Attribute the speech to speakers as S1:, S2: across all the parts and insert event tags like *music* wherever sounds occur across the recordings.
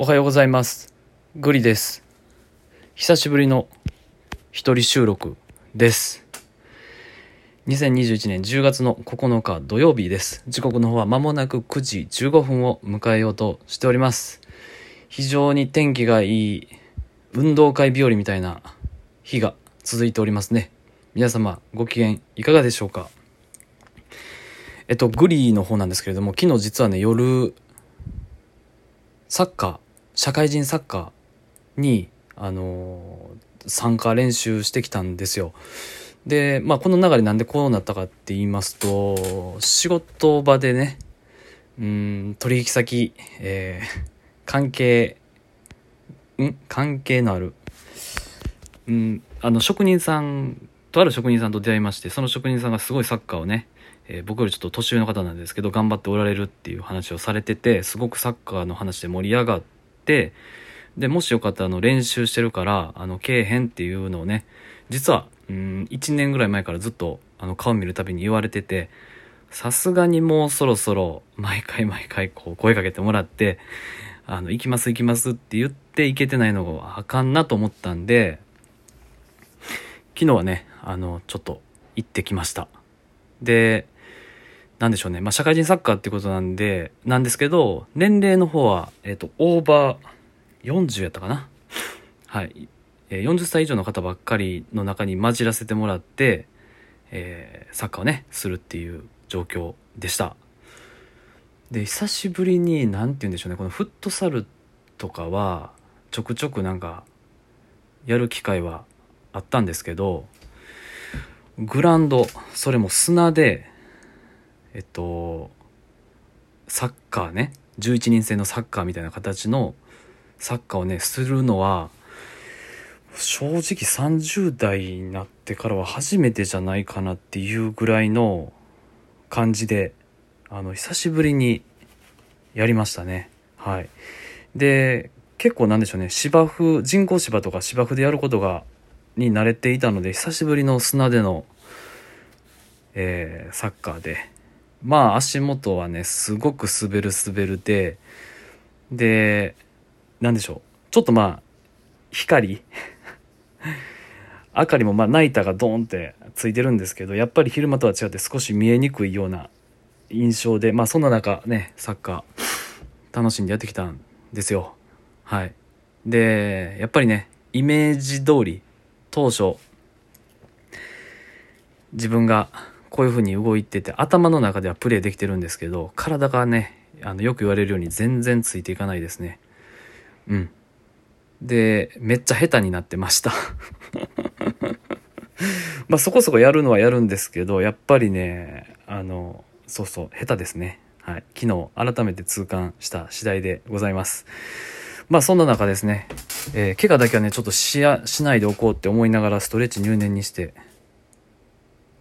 S1: おはようございます。グリです。久しぶりの一人収録です。2021年10月の9日土曜日です。時刻の方は間もなく9時15分を迎えようとしております。非常に天気がいい運動会日和みたいな日が続いておりますね。皆様ご機嫌いかがでしょうか？えっと、グリの方なんですけれども、昨日実はね、夜、サッカー、社会人サッカーに、あの参加練習してきたんですよ。で、まあ、この流れなんでこうなったかって言いますと、仕事場でね、うん、取引先、えー関係、ん関係のある、うん、あの、職人さん、とある職人さんと出会いまして、その職人さんがすごいサッカーをね、えー僕よりちょっと年上の方なんですけど頑張っておられるっていう話をされててすごくサッカーの話で盛り上がっでもしよかったらあの練習してるからあのけえへんっていうのをね実はうん1年ぐらい前からずっとあの顔見るたびに言われててさすがにもうそろそろ毎回毎回こう声かけてもらってあの行きます行きますって言って行けてないのがあかんなと思ったんで昨日はねあのちょっと行ってきました。でなんでしょうね。まあ、社会人サッカーってことなんで、なんですけど、年齢の方は、えっ、と、オーバー40やったかな。はい。えー40歳以上の方ばっかりの中に混じらせてもらって、えーサッカーをね、するっていう状況でした。で、久しぶりに、なんて言うんでしょうね、このフットサルとかは、ちょくちょくなんか、やる機会はあったんですけど、グラウンド、それも砂で、えっと、サッカーね、11人制のサッカーみたいな形のサッカーをね、するのは、正直30代になってからは初めてじゃないかなっていうぐらいの感じで、あの、久しぶりにやりましたね。はい。で、結構なんでしょうね、芝生、人工芝とか芝生でやることが、に慣れていたので、久しぶりの砂での、えーサッカーで、まあ足元はね、すごく滑る滑るで、で、なんでしょう。ちょっとまあ、光 *laughs* 明かりもまあナイターがドーンってついてるんですけど、やっぱり昼間とは違って少し見えにくいような印象で、まあそんな中ね、サッカー楽しんでやってきたんですよ。はい。で、やっぱりね、イメージ通り、当初、自分がこういう風に動いてて頭の中ではプレイできてるんですけど体がねあのよく言われるように全然ついていかないですね。うん。でめっちゃ下手になってました。*laughs* まあそこそこやるのはやるんですけどやっぱりねあのそうそう下手ですね。はい。昨日改めて痛感した次第でございます。まあそんな中ですね、えー怪我だけはねちょっとしやしないでおこうって思いながらストレッチ入念にして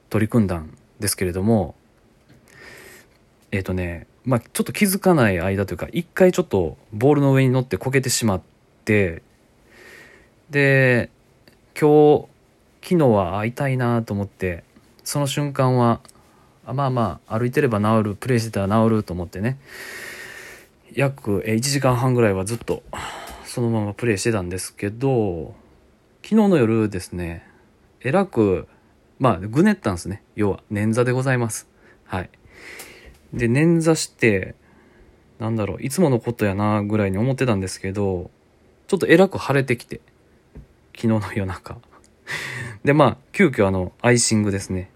S1: 取り組んだんですけれどもえっ、とねまあちょっと気づかない間というか一回ちょっとボールの上に乗ってこけてしまってで今日昨日は会いたいなと思ってその瞬間はまあまあ歩いてれば治るプレイしてたら治ると思ってね約1時間半ぐらいはずっとそのままプレイしてたんですけど昨日の夜ですねえらくまあ、ぐねったんですね。要は、捻挫でございます。はい。で、捻挫して、なんだろう、いつものことやな、ぐらいに思ってたんですけど、ちょっとえらく晴れてきて、昨日の夜中。*laughs* で、まあ、急遽あの、アイシングですね。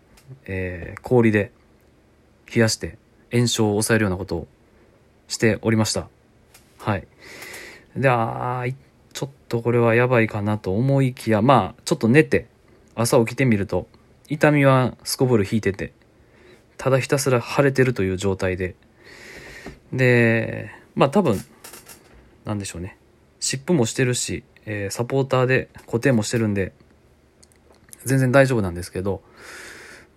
S1: えー、氷で冷やして炎症を抑えるようなことをしておりました。はい。で、あーちょっとこれはやばいかなと思いきや、まあ、ちょっと寝て、朝起きてみると、痛みはすこぶる引いてて、ただひたすら腫れてるという状態で、で、まあ多分、なんでしょうね。湿布もしてるし、えーサポーターで固定もしてるんで、全然大丈夫なんですけど、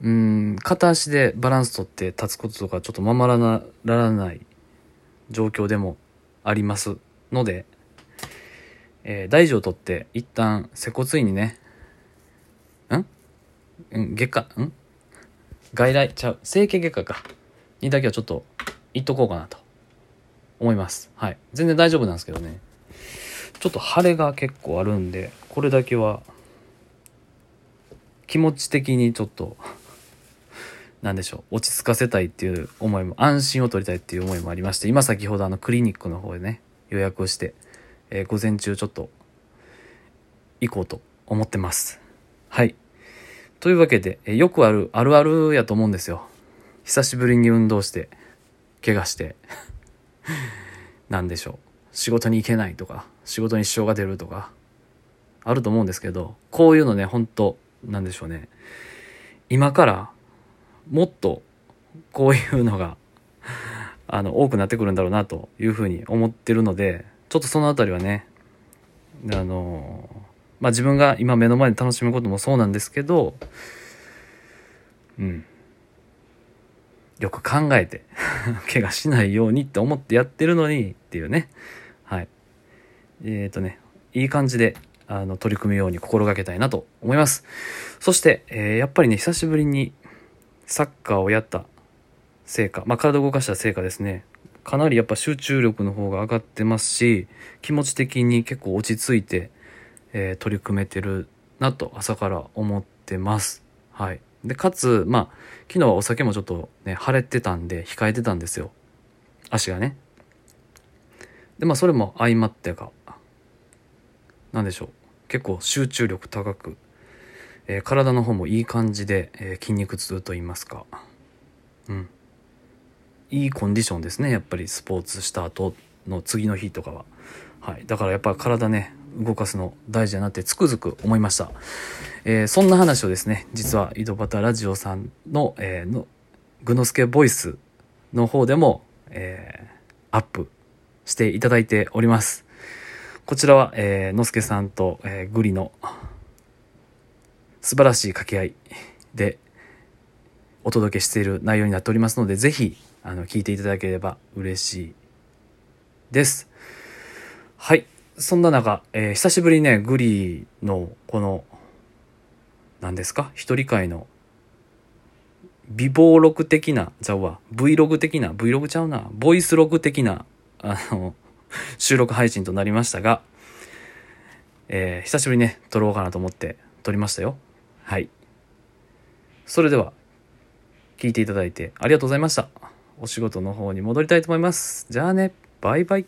S1: うん、片足でバランス取って立つこととかちょっとままらならない状況でもありますので、えー大事を取って一旦接骨院にね、うん、外科、ん？外来ちゃう、整形外科か。にだけはちょっと行っとこうかなと思います。はい。全然大丈夫なんですけどね。ちょっと晴れが結構あるんでこれだけは気持ち的にちょっとなんでしょう落ち着かせたいっていう思いも安心を取りたいっていう思いもありまして今先ほどあのクリニックの方でね予約をして、えー、午前中ちょっと行こうと思ってますというわけで、え、よくあるあるあるやと思うんですよ。久しぶりに運動して怪我して *laughs* 何でしょう。仕事に行けないとか仕事に支障が出るとかあると思うんですけどこういうのね本当なんでしょうね。今からもっとこういうのがあの多くなってくるんだろうなというふうに思ってるのでちょっとその辺りはねあのまあ自分が今目の前で楽しむこともそうなんですけどうん。よく考えて *laughs* 怪我しないようにって思ってやってるのにっていうね。はい。えっ、ー、とねいい感じであの取り組むように心がけたいなと思います。そして、えー、やっぱりね久しぶりにサッカーをやった成果、まあ、体を動かした成果ですね。かなりやっぱ集中力の方が上がってますし、気持ち的に結構落ち着いて、えー、取り組めてるなと朝から思ってます。はい。で、かつ、まあ、昨日はお酒もちょっとね、腫れてたんで、控えてたんですよ。足がね。で、まあ、それも相まってか、なんでしょう。結構集中力高くえー、体の方もいい感じで、えー、筋肉痛と言いますか、うん、いいコンディションですねやっぱりスポーツした後の次の日とかは、はい、だからやっぱ体ね動かすの大事だなってつくづく思いました、えー、そんな話をですね実は井戸端ラジオさんの,、えー、のグノスケボイスの方でも、えー、アップしていただいておりますこちらは、えー、のすけさんと、えー、グリの素晴らしい掛け合いでお届けしている内容になっておりますので、ぜひ、あの、聞いていただければ嬉しいです。はい。そんな中、えー、久しぶりにね、グリーの、この、何ですか？一人会の、美貌録的な、ちゃうわ、Vlog 的な、Vlog ちゃうな、ボイスログ的な、あの、収録配信となりましたが、えー、久しぶりにね、撮ろうかなと思って撮りましたよ。はい。それでは、聞いていただいてありがとうございました。お仕事の方に戻りたいと思います。じゃあね、バイバイ。